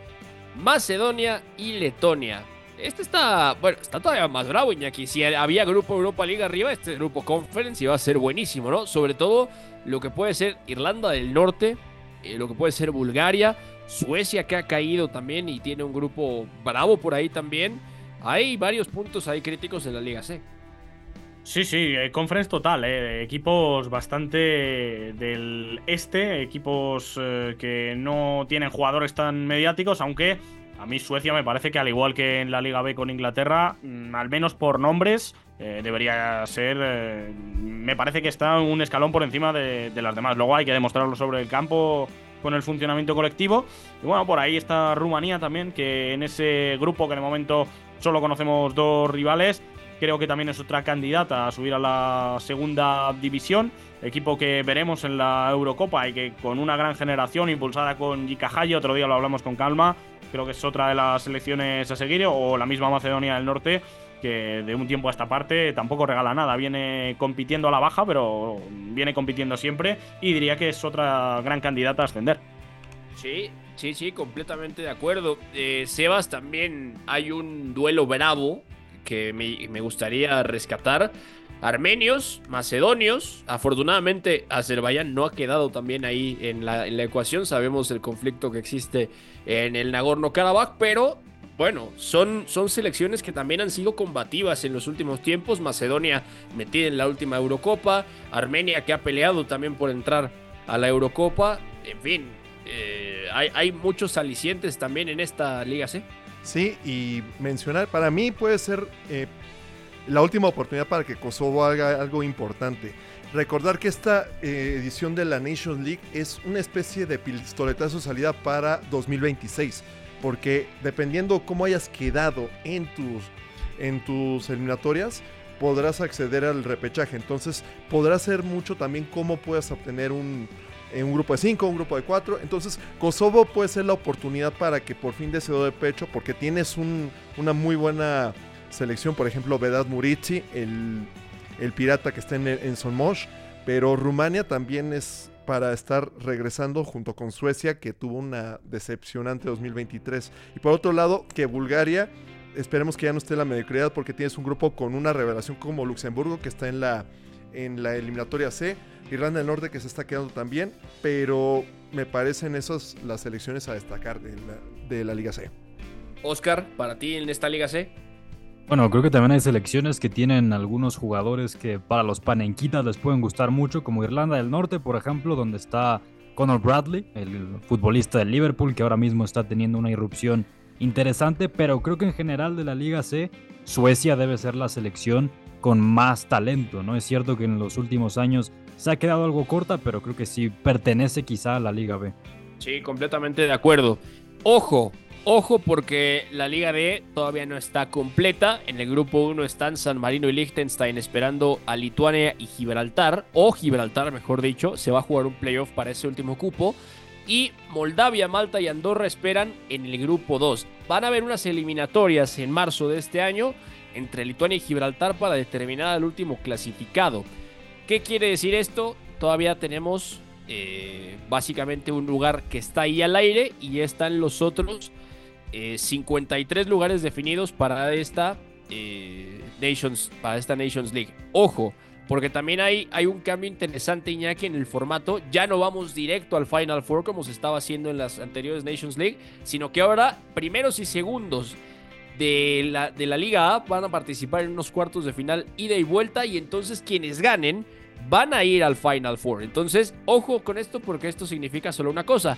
Macedonia y Letonia. Este está, bueno, está todavía más bravo, Iñaki. Si había grupo Europa Liga arriba, este grupo Conference iba a ser buenísimo, ¿no? Sobre todo lo que puede ser Irlanda del Norte, eh, lo que puede ser Bulgaria, Suecia que ha caído también y tiene un grupo bravo por ahí también. Hay varios puntos ahí críticos en la Liga C. Sí, sí, eh, conference total, eh, equipos bastante del este, equipos eh, que no tienen jugadores tan mediáticos, aunque a mí Suecia me parece que al igual que en la Liga B con Inglaterra, mm, al menos por nombres, debería ser, me parece que está un escalón por encima de, de, las demás. Luego hay que demostrarlo sobre el campo con el funcionamiento colectivo. Y bueno, por ahí está Rumanía también, que en ese grupo que de momento solo conocemos dos rivales, Creo que también es otra candidata a subir a la segunda división. Equipo que veremos en la Eurocopa y que con una gran generación impulsada con Jika otro día lo hablamos con calma. Creo que es otra de las selecciones a seguir, o la misma Macedonia del Norte, que de un tiempo a esta parte tampoco regala nada. Viene compitiendo a la baja, pero viene compitiendo siempre y diría que es otra gran candidata a ascender. Sí, sí, sí, completamente de acuerdo. Eh, Sebas, también hay un duelo bravo que me, gustaría rescatar. Armenios, macedonios, afortunadamente Azerbaiyán no ha quedado también ahí en la, ecuación, sabemos el conflicto que existe en el Nagorno-Karabaj, pero bueno, son, son selecciones que también han sido combativas en los últimos tiempos. Macedonia metida en la última Eurocopa. Armenia que ha peleado también por entrar a la Eurocopa. En fin, eh, hay, hay, muchos alicientes también en esta Liga C. Sí, y mencionar, para mí puede ser eh, la última oportunidad para que Kosovo haga algo importante. Recordar que esta eh, edición de la Nations League es una especie de pistoletazo salida para 2026, porque dependiendo cómo hayas quedado en tus, en tus eliminatorias, podrás acceder al repechaje. Entonces podrá ser mucho también cómo puedas obtener un, un grupo de 5, un grupo de 4. Entonces, Kosovo puede ser la oportunidad para que por fin des de pecho, porque tienes una muy buena selección. Por ejemplo, Vedat Murici, el, pirata que está en, en. Pero Rumania también es para estar regresando junto con Suecia, que tuvo una decepcionante 2023. Y por otro lado, que Bulgaria, esperemos que ya no esté en la mediocridad, porque tienes un grupo con una revelación como Luxemburgo, que está en la, en la eliminatoria C Irlanda del Norte que se está quedando también, pero me parecen esas las selecciones a destacar de la, Liga C. Oscar, para ti en esta Liga C. Bueno, creo que también hay selecciones que tienen algunos jugadores que para los panenquitas les pueden gustar mucho, como Irlanda del Norte, por ejemplo, donde está Conor Bradley, el futbolista del Liverpool, que ahora mismo está teniendo una irrupción interesante, pero creo que en general de la Liga C, Suecia debe ser la selección con más talento, ¿no? Es cierto que en los últimos años se ha quedado algo corta, pero creo que sí pertenece quizá a la Liga B. Sí, completamente de acuerdo. Ojo, ojo porque la Liga B todavía no está completa. En el grupo 1 están San Marino y Liechtenstein esperando a Lituania y Gibraltar, o Gibraltar mejor dicho, se va a jugar un playoff para ese último cupo. Y Moldavia, Malta y Andorra esperan en el grupo 2. Van a haber unas eliminatorias en marzo de este año entre Lituania y Gibraltar para determinar al último clasificado. ¿Qué quiere decir esto? Todavía tenemos eh, básicamente un lugar que está ahí al aire y están los otros 53 eh, lugares definidos para esta, eh, Nations, para esta Nations League. Ojo, porque también hay, hay un cambio interesante, Iñaki, en el formato. Ya no vamos directo al Final Four como se estaba haciendo en las anteriores Nations League, sino que ahora primeros y segundos de la, de la Liga A van a participar en unos cuartos de final ida y vuelta y entonces quienes ganen van a ir al Final Four. Entonces, ojo con esto porque esto significa solo una cosa.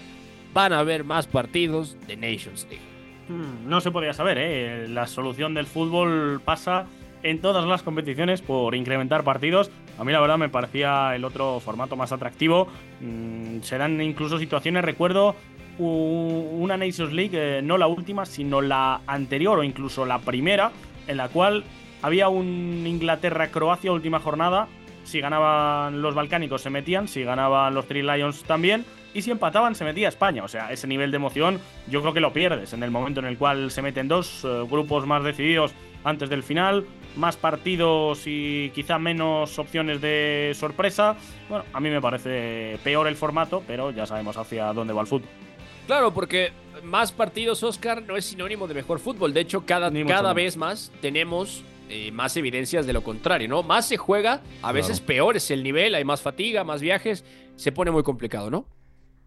Van a haber más partidos de Nations League. Hmm, no se podía saber, ¿eh? La solución del fútbol pasa en todas las competiciones por incrementar partidos. A mí la verdad me parecía el otro formato más atractivo. Mm, se dan incluso situaciones, recuerdo una Nations League, eh, no la última, sino la anterior o incluso la primera, en la cual había un Inglaterra-Croacia última jornada si ganaban los balcánicos se metían, si ganaban los Three Lions también, y si empataban se metía España. O sea, ese nivel de emoción yo creo que lo pierdes en el momento en el cual se meten dos eh, grupos más decididos antes del final, más partidos y quizá menos opciones de sorpresa. Bueno, a mí me parece peor el formato, pero ya sabemos hacia dónde va el fútbol. Claro, porque más partidos, Oscar, no es sinónimo de mejor fútbol. De hecho, cada, cada vez más tenemos eh, más evidencias de lo contrario, ¿no? Más se juega, a veces peor es el nivel, hay más fatiga, más viajes, se pone muy complicado, ¿no?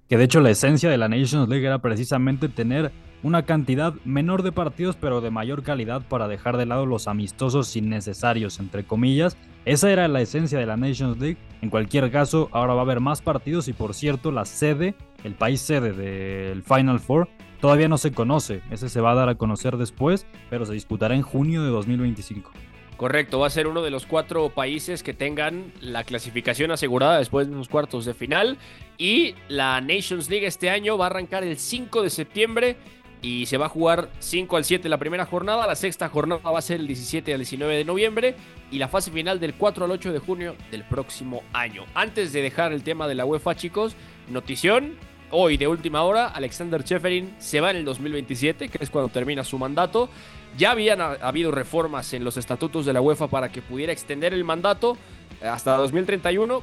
Que de hecho la esencia de la Nations League era precisamente tener una cantidad menor de partidos pero de mayor calidad para dejar de lado los amistosos innecesarios, entre comillas. Esa era la esencia de la Nations League. En cualquier caso, ahora va a haber más partidos y por cierto, la sede, el país sede del Final Four, Todavía no se conoce, ese se va a dar a conocer después, pero se disputará en junio de 2025. Correcto, va a ser uno de los cuatro países que tengan la clasificación asegurada después de los cuartos de final. Y la Nations League este año va a arrancar el 5 de septiembre y se va a jugar 5 al 7 la primera jornada. La sexta jornada va a ser el 17 al 19 de noviembre y la fase final del 4 al 8 de junio del próximo año. Antes de dejar el tema de la UEFA, chicos, notición hoy de última hora, Alexander Cheferin se va en el 2027, que es cuando termina su mandato. Ya habían habido reformas en los estatutos de la UEFA para que pudiera extender el mandato eh, hasta 2031,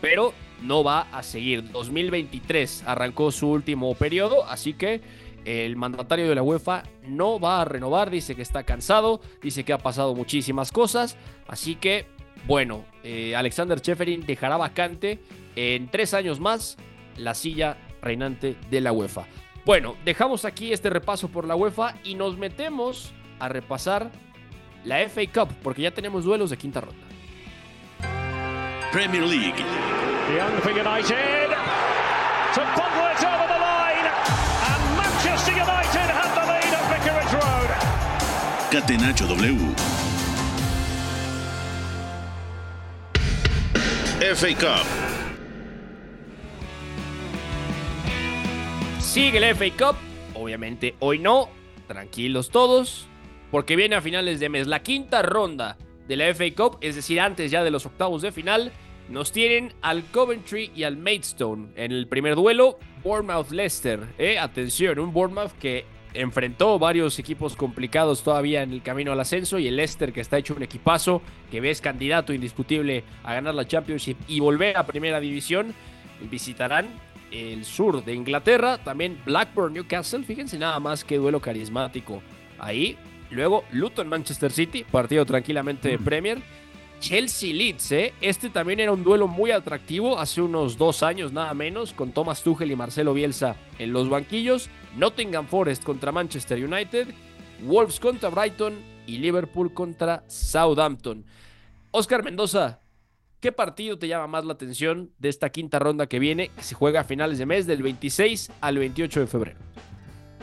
pero no va a seguir. 2023 arrancó su último periodo, así que el mandatario de la UEFA no va a renovar, dice que está cansado, dice que ha pasado muchísimas cosas, así que, bueno, eh, Alexander Cheferin dejará vacante en tres años más la silla reinante de la UEFA. Bueno, dejamos aquí este repaso por la UEFA y nos metemos a repasar la FA Cup, porque ya tenemos duelos de quinta ronda. Premier League. Young for United. To bundle it over the line. And Manchester United have the lead at Vicarage Road. Catenacho W. FA Cup. Sigue la FA Cup. Obviamente hoy no. Tranquilos todos. Porque viene a finales de mes la quinta ronda de la FA Cup. Es decir, antes ya de los octavos de final. Nos tienen al Coventry y al Maidstone en el primer duelo. Bournemouth-Leicester. Eh, atención, un Bournemouth que enfrentó varios equipos complicados todavía en el camino al ascenso y el Leicester que está hecho un equipazo que ves candidato indiscutible a ganar la Championship y volver a primera división visitarán el sur de Inglaterra. También Blackburn, Newcastle. Fíjense nada más qué duelo carismático ahí. Luego Luton, Manchester City. Partido tranquilamente de mm. Premier. Chelsea Leeds, ¿eh? Este también era un duelo muy atractivo hace unos dos años nada menos, con Thomas Tuchel y Marcelo Bielsa en los banquillos. Nottingham Forest contra Manchester United. Wolves contra Brighton y Liverpool contra Southampton. Oscar Mendoza, ¿Qué partido te llama más la atención de esta quinta ronda que viene, que se juega a finales de mes, del 26 al 28 de febrero?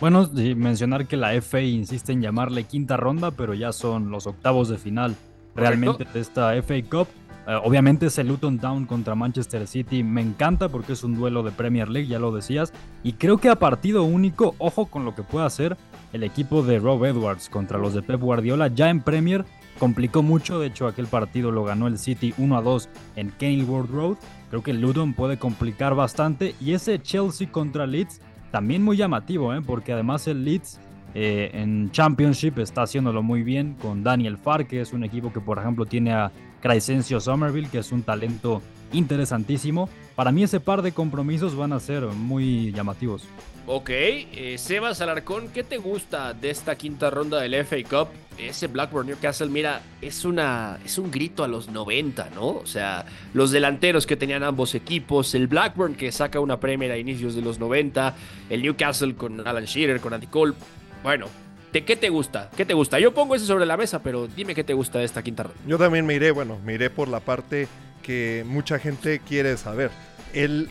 Bueno, mencionar que la FA insiste en llamarle quinta ronda, pero ya son los octavos de final realmente de esta FA Cup. Eh, obviamente ese Luton Town contra Manchester City me encanta porque es un duelo de Premier League, ya lo decías. Y creo que a partido único, ojo con lo que puede hacer el equipo de Rob Edwards contra los de Pep Guardiola. Ya en Premier complicó mucho, de hecho aquel partido lo ganó el City 1 a 2 en Kenilworth Road. Creo que Luton puede complicar bastante. Y ese Chelsea contra Leeds también muy llamativo, ¿eh? porque además el Leeds eh, en Championship está haciéndolo muy bien con Daniel Farr, que es un equipo que por ejemplo tiene a Crescencio Somerville, que es un talento interesantísimo. Para mí ese par de compromisos van a ser muy llamativos. Ok, eh, Sebas Alarcón, ¿qué te gusta de esta quinta ronda del FA Cup? Ese Blackburn Newcastle, mira, es, una, es un grito a los 90, ¿no? O sea, los delanteros que tenían ambos equipos, el Blackburn que saca una Premier a inicios de los 90, el Newcastle con Alan Shearer, con Andy Cole. Bueno, ¿De qué te gusta? ¿Qué te gusta? Yo pongo eso sobre la mesa, pero dime qué te gusta de esta quinta ronda. Yo también me iré, bueno, me iré por la parte que mucha gente quiere saber. El,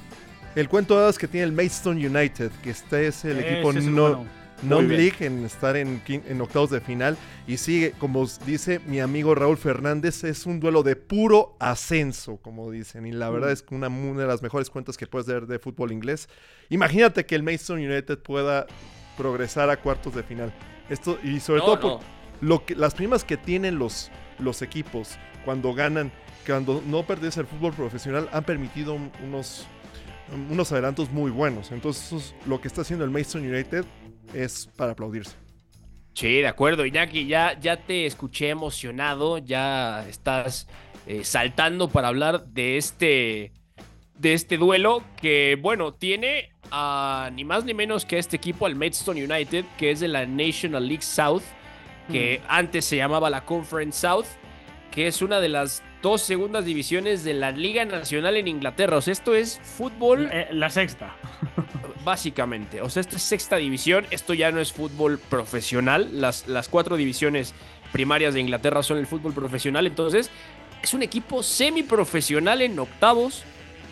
el cuento de que tiene el Maidstone United, que este es el equipo no, non-league en estar en, en, octavos de final. Y sigue, como dice mi amigo Raúl Fernández, es un duelo de puro ascenso, como dicen. Y la verdad mm. es que una, una de las mejores cuentas que puedes ver de fútbol inglés. Imagínate que el Maidstone United pueda progresar a cuartos de final. Esto, y sobre todo lo que, las primas que tienen los, los equipos cuando ganan, cuando no pertenecen al fútbol profesional, han permitido unos, unos adelantos muy buenos. Entonces, lo que está haciendo el Mason United es para aplaudirse. Sí, de acuerdo, Iñaki, ya, ya te escuché emocionado, ya estás eh, saltando para hablar de este, de este duelo que, bueno, tiene ni más ni menos que este equipo, al Maidstone United, que es de la National League South, que mm. antes se llamaba la Conference South, que es una de las dos segundas divisiones de la Liga Nacional en Inglaterra. O sea, esto es fútbol. Eh, la sexta. básicamente. O sea, esto es sexta división. Esto ya no es fútbol profesional. Las, las cuatro divisiones primarias de Inglaterra son el fútbol profesional. Entonces, es un equipo semiprofesional en octavos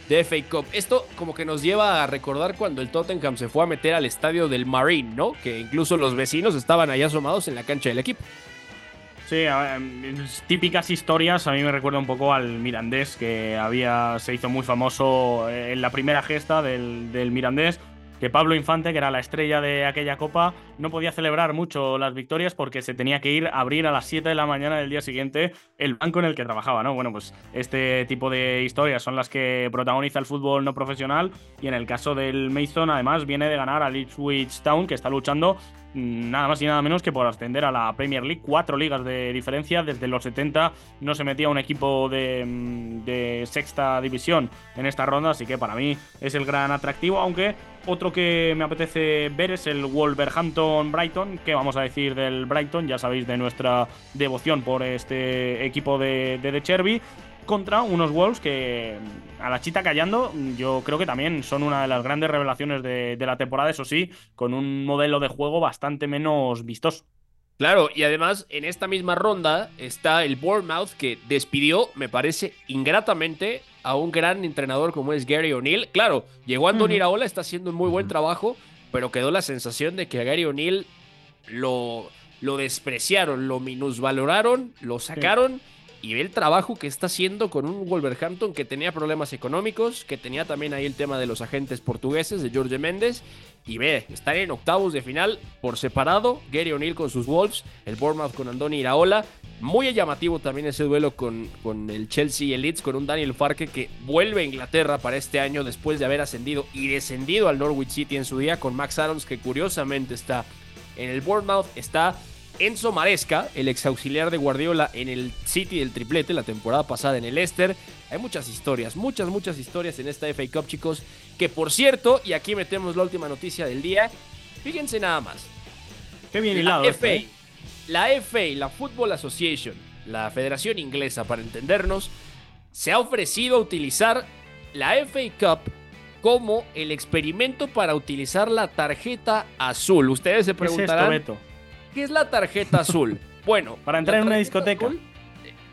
de FA Cup. Esto como que nos lleva a recordar cuando el Tottenham se fue a meter al estadio del Marine, ¿no? Que incluso los vecinos estaban ahí asomados en la cancha del equipo. Sí, típicas historias. A mí me recuerda un poco al Mirandés, que había, se hizo muy famoso en la primera gesta del, Mirandés que Pablo Infante, que era la estrella de aquella copa, no podía celebrar mucho las victorias porque se tenía que ir a abrir a las 7 de la mañana del día siguiente el banco en el que trabajaba, ¿no? Bueno, pues este tipo de historias son las que protagoniza el fútbol no profesional y en el caso del Mason además viene de ganar al Ipswich Town que está luchando nada más y nada menos que por ascender a la Premier League. Cuatro ligas de diferencia. Desde los 70 no se metía un equipo mm, de, sexta división en esta ronda, así que para mí es el gran atractivo. Aunque otro que me apetece ver es el Wolverhampton Brighton. ¿Qué vamos a decir del Brighton? Ya sabéis de nuestra devoción por este equipo de, de, de Cherby contra unos Wolves que a la chita callando yo creo que también son una de las grandes revelaciones de, la temporada, eso sí, con un modelo de juego bastante menos vistoso. Claro, y además en esta misma ronda está el Bournemouth que despidió, me parece, ingratamente a un gran entrenador como es Gary O'Neill. Claro, llegó Andoni Iraola, está haciendo un muy buen trabajo, pero quedó la sensación de que a Gary O'Neill lo, lo despreciaron, lo minusvaloraron, lo sacaron y ve el trabajo que está haciendo con un Wolverhampton que tenía problemas económicos, que tenía también ahí el tema de los agentes portugueses de Jorge Méndez. Y ve, están en octavos de final por separado. Gary O'Neill con sus Wolves, el Bournemouth con Andoni Iraola. Muy llamativo también ese duelo con, con el Chelsea y el Leeds, con un Daniel Farke que vuelve a Inglaterra para este año después de haber ascendido y descendido al Norwich City en su día, con Max Adams que curiosamente está en el Bournemouth. Está Enzo Maresca, el ex auxiliar de Guardiola en el City del triplete la temporada pasada en el Leicester. Hay muchas historias, muchas, muchas historias en esta FA Cup, chicos. Que por cierto, y aquí metemos la última noticia del día, fíjense nada más. Qué bien hilado. La FA, ¿eh? la FA, la Football Association, la Federación Inglesa, para entendernos, se ha ofrecido a utilizar la FA Cup como el experimento para utilizar la tarjeta azul. Ustedes se preguntarán. ¿Qué ¿Qué es la tarjeta azul? Bueno, para entrar en una discoteca.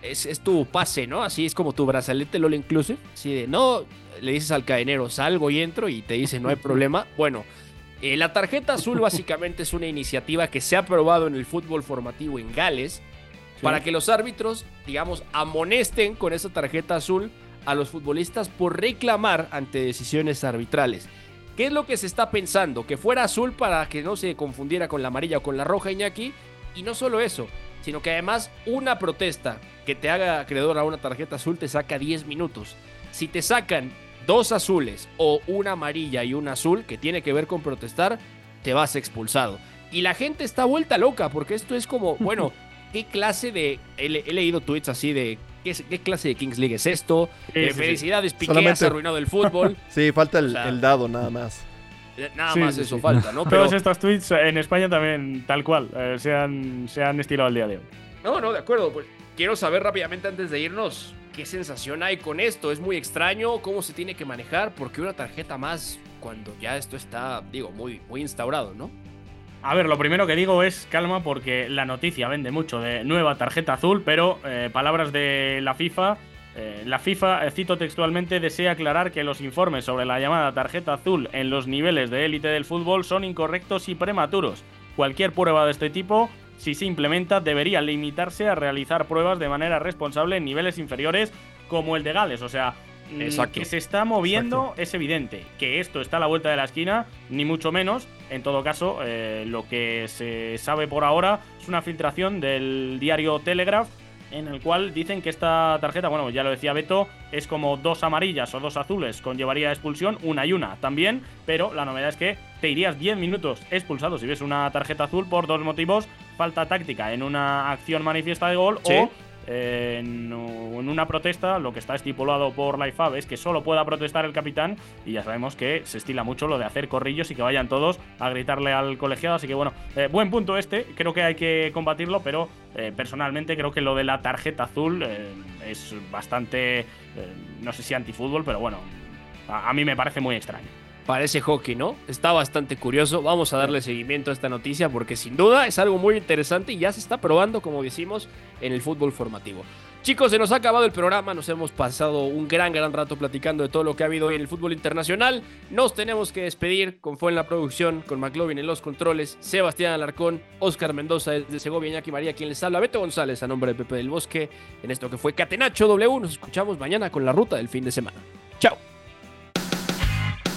Es, tu pase, ¿no? Así es como tu brazalete LOL Inclusive. Así de, no, le dices al cadenero, salgo y entro y te dice, no hay problema. Bueno, eh, la tarjeta azul básicamente es una iniciativa que se ha aprobado en el fútbol formativo en Gales, para que los árbitros, digamos, amonesten con esa tarjeta azul a los futbolistas por reclamar ante decisiones arbitrales. ¿Qué es lo que se está pensando? Que fuera azul para que no se confundiera con la amarilla o con la roja, Iñaki. Y no solo eso, sino que además una protesta que te haga acreedor a una tarjeta azul te saca 10 minutos. Si te sacan dos azules o una amarilla y un azul que tiene que ver con protestar, te vas expulsado. Y la gente está vuelta loca porque esto es como, bueno, ¿qué clase de... He, leído tweets así de... ¿Qué, clase de Kings League es esto? Eh, felicidades, Piqué, has arruinado el fútbol. sí, falta el, dado nada más. Eh, nada más eso falta, ¿no? Pero... Todos estos tweets en España también, tal cual, eh, se, han, se han estirado al día de hoy. No, no, de acuerdo. Pues quiero saber rápidamente antes de irnos qué sensación hay con esto. Es muy extraño cómo se tiene que manejar, porque una tarjeta más cuando ya esto está, digo, muy, muy instaurado, ¿no? A ver, lo primero que digo es calma porque la noticia vende mucho de nueva tarjeta azul, pero eh, palabras de la FIFA. Eh, la FIFA, eh, cito textualmente, desea aclarar que los informes sobre la llamada tarjeta azul en los niveles de élite del fútbol son incorrectos y prematuros. Cualquier prueba de este tipo, si se implementa, debería limitarse a realizar pruebas de manera responsable en niveles inferiores como el de Gales. O sea, Mm, que se está moviendo es evidente. Que esto está a la vuelta de la esquina, ni mucho menos. En todo caso, eh, lo que se sabe por ahora es una filtración del diario Telegraph en el cual dicen que esta tarjeta, bueno, ya lo decía Beto, es como dos amarillas o dos azules, conllevaría expulsión, una y una también, pero la novedad es que te irías 10 minutos expulsado si ves una tarjeta azul por dos motivos, falta táctica en una acción manifiesta de gol o en, una protesta, lo que está estipulado por la IFAB es que solo pueda protestar el capitán y ya sabemos que se estila mucho lo de hacer corrillos y que vayan todos a gritarle al colegiado. Así que bueno, eh, buen punto este, creo que hay que combatirlo, pero eh, personalmente creo que lo de la tarjeta azul eh, es bastante, no sé si antifútbol, pero bueno, a mí me parece muy extraño parece hockey, ¿no? Está bastante curioso. Vamos a darle seguimiento a esta noticia porque sin duda es algo muy interesante y ya se está probando, como decimos, en el fútbol formativo. Chicos, se nos ha acabado el programa, nos hemos pasado un gran, gran rato platicando de todo lo que ha habido hoy en el fútbol internacional. Nos tenemos que despedir con Fue en la producción, con McLovin en los controles, Sebastián Alarcón, Oscar Mendoza desde Segovia, Iñaki María, quien les habla, Beto González a nombre de Pepe del Bosque, en esto que fue Catenacho W. Nos escuchamos mañana con la ruta del fin de semana. Chao.